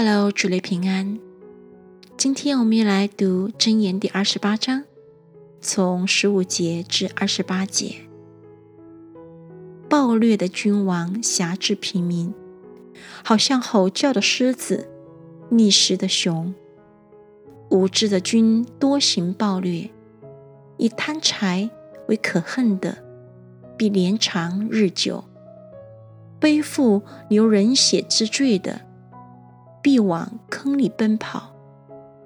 Hello，主内平安。今天我们来读箴言第二十八章，从十五节至二十八节。暴虐的君王辖制平民，好像吼叫的狮子，觅食的熊。无知的君多行暴虐，以贪财为可恨的，必连长日久。背负流人血之罪的。必往坑里奔跑，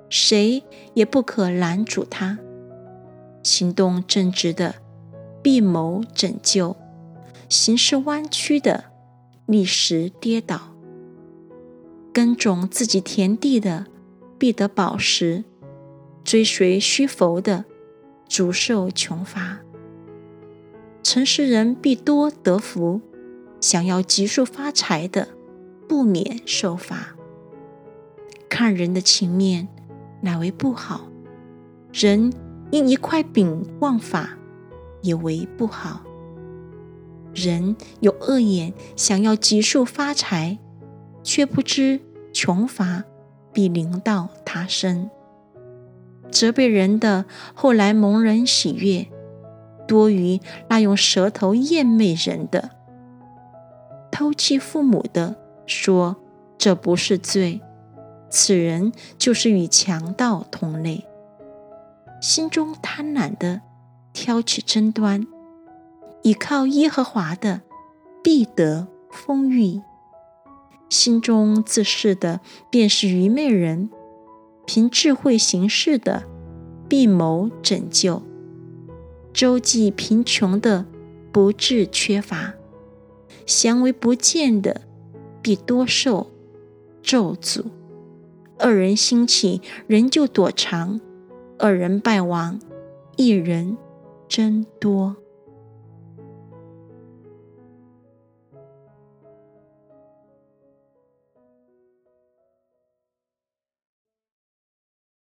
谁也不可拦阻他。行动正直的必谋拯救，行事弯曲的立时跌倒。耕种自己田地的必得饱食，追随虚浮的足受穷乏。诚实人必多得福，想要急速发财的不免受罚。看人的情面，乃为不好；人因一块饼忘法，也为不好。人有恶眼，想要急速发财，却不知穷乏必临到他身。责备人的，后来蒙人喜悦，多于那用舌头厌媚人的。偷弃父母的，说这不是罪。此人就是与强盗同类，心中贪婪的挑起争端，倚靠耶和华的必得丰裕；心中自恃的便是愚昧人，凭智慧行事的必谋拯救；周济贫穷的不致缺乏，祥为不见的必多受咒诅。二人兴起，人就躲藏；二人败亡，一人真多。